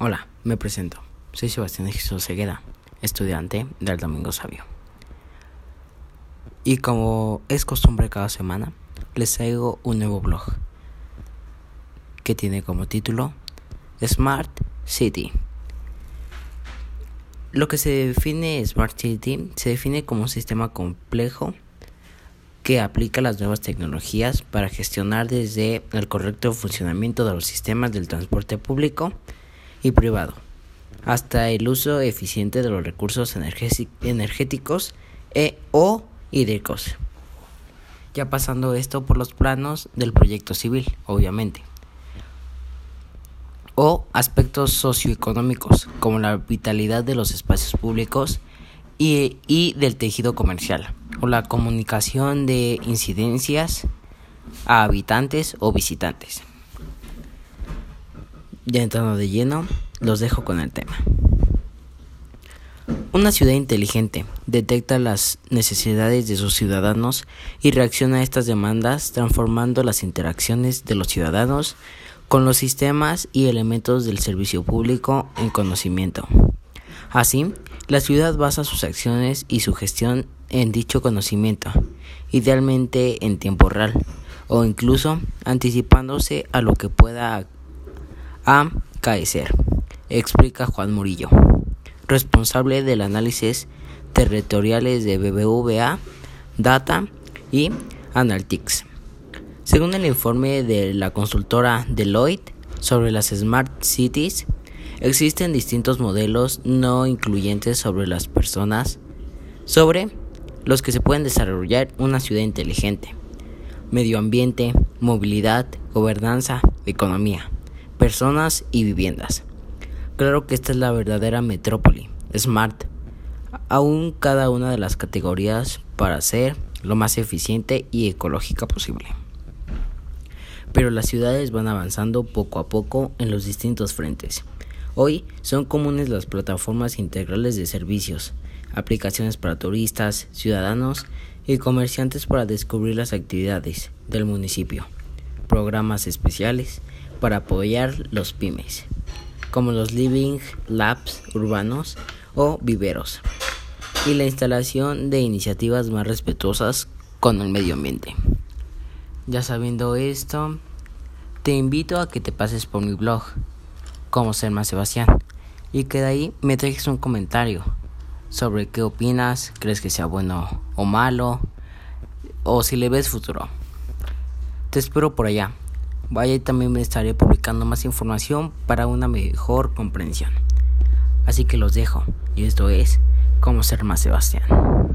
Hola, me presento. Soy Sebastián Jesús Segueda, estudiante del Domingo Sabio. Y como es costumbre cada semana, les traigo un nuevo blog que tiene como título Smart City. Lo que se define Smart City se define como un sistema complejo que aplica las nuevas tecnologías para gestionar desde el correcto funcionamiento de los sistemas del transporte público y privado, hasta el uso eficiente de los recursos energéticos e o hídricos. Ya pasando esto por los planos del proyecto civil, obviamente. O aspectos socioeconómicos, como la vitalidad de los espacios públicos y, y del tejido comercial, o la comunicación de incidencias a habitantes o visitantes. Ya entrando de lleno, los dejo con el tema. Una ciudad inteligente detecta las necesidades de sus ciudadanos y reacciona a estas demandas transformando las interacciones de los ciudadanos con los sistemas y elementos del servicio público en conocimiento. Así, la ciudad basa sus acciones y su gestión en dicho conocimiento, idealmente en tiempo real, o incluso anticipándose a lo que pueda a caecer, explica Juan Murillo, responsable del análisis territoriales de BBVA, Data y Analytics. Según el informe de la consultora Deloitte sobre las Smart Cities, existen distintos modelos no incluyentes sobre las personas, sobre los que se pueden desarrollar una ciudad inteligente, medio ambiente, movilidad, gobernanza, economía personas y viviendas. Claro que esta es la verdadera metrópoli, smart, aún cada una de las categorías para ser lo más eficiente y ecológica posible. Pero las ciudades van avanzando poco a poco en los distintos frentes. Hoy son comunes las plataformas integrales de servicios, aplicaciones para turistas, ciudadanos y comerciantes para descubrir las actividades del municipio, programas especiales, para apoyar los pymes, como los living labs urbanos o viveros, y la instalación de iniciativas más respetuosas con el medio ambiente. Ya sabiendo esto, te invito a que te pases por mi blog, como ser más Sebastián, y que de ahí me dejes un comentario sobre qué opinas, crees que sea bueno o malo, o si le ves futuro. Te espero por allá. Vaya y también me estaré publicando más información para una mejor comprensión. Así que los dejo y esto es Cómo ser más Sebastián.